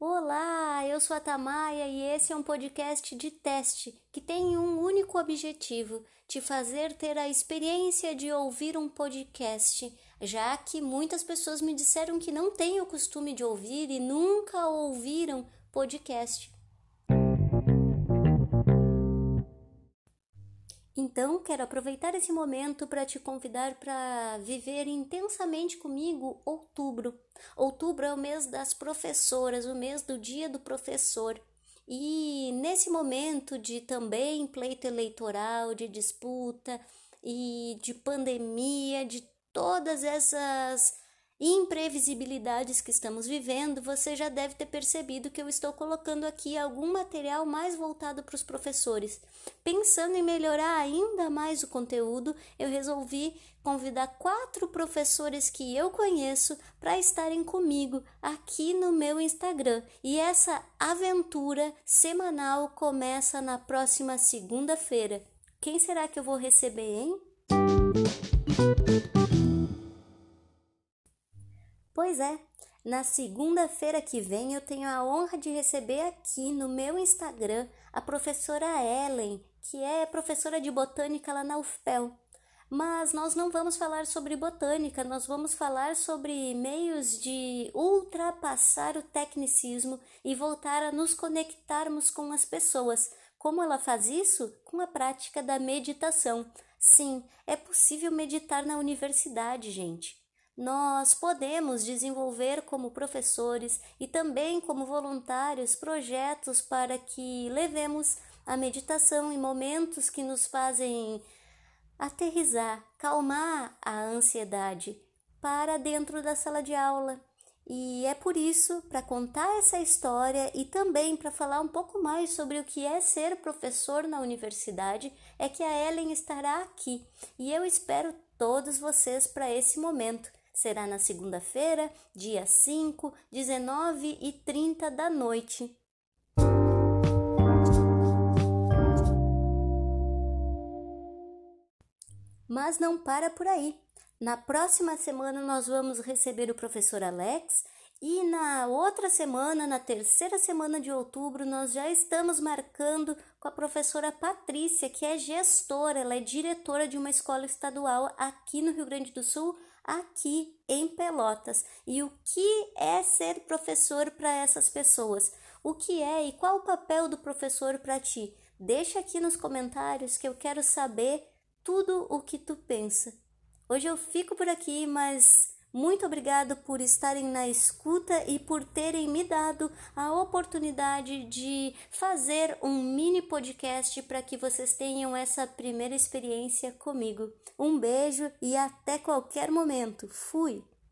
Olá, eu sou a Tamaia e esse é um podcast de teste que tem um único objetivo: te fazer ter a experiência de ouvir um podcast, já que muitas pessoas me disseram que não têm o costume de ouvir e nunca ouviram podcast. Então, quero aproveitar esse momento para te convidar para viver intensamente comigo outubro. Outubro é o mês das professoras, o mês do dia do professor. E nesse momento de também pleito eleitoral, de disputa e de pandemia, de todas essas imprevisibilidades que estamos vivendo, você já deve ter percebido que eu estou colocando aqui algum material mais voltado para os professores. Pensando em melhorar ainda mais o conteúdo, eu resolvi convidar quatro professores que eu conheço para estarem comigo aqui no meu Instagram. E essa aventura semanal começa na próxima segunda-feira. Quem será que eu vou receber, hein? Pois é, na segunda-feira que vem eu tenho a honra de receber aqui no meu Instagram a professora Ellen, que é professora de botânica lá na UFPEL. Mas nós não vamos falar sobre botânica, nós vamos falar sobre meios de ultrapassar o tecnicismo e voltar a nos conectarmos com as pessoas. Como ela faz isso? Com a prática da meditação. Sim, é possível meditar na universidade, gente. Nós podemos desenvolver como professores e também como voluntários projetos para que levemos a meditação em momentos que nos fazem aterrizar, calmar a ansiedade para dentro da sala de aula. E é por isso, para contar essa história e também para falar um pouco mais sobre o que é ser professor na universidade, é que a Ellen estará aqui. E eu espero todos vocês para esse momento será na segunda-feira, dia 5, 19 e 30 da noite. Mas não para por aí. Na próxima semana nós vamos receber o professor Alex e na outra semana, na terceira semana de outubro, nós já estamos marcando com a professora Patrícia, que é gestora, ela é diretora de uma escola estadual aqui no Rio Grande do Sul, aqui em Pelotas. E o que é ser professor para essas pessoas? O que é e qual o papel do professor para ti? Deixa aqui nos comentários que eu quero saber tudo o que tu pensa. Hoje eu fico por aqui, mas muito obrigado por estarem na escuta e por terem me dado a oportunidade de fazer um mini podcast para que vocês tenham essa primeira experiência comigo. Um beijo e até qualquer momento. Fui!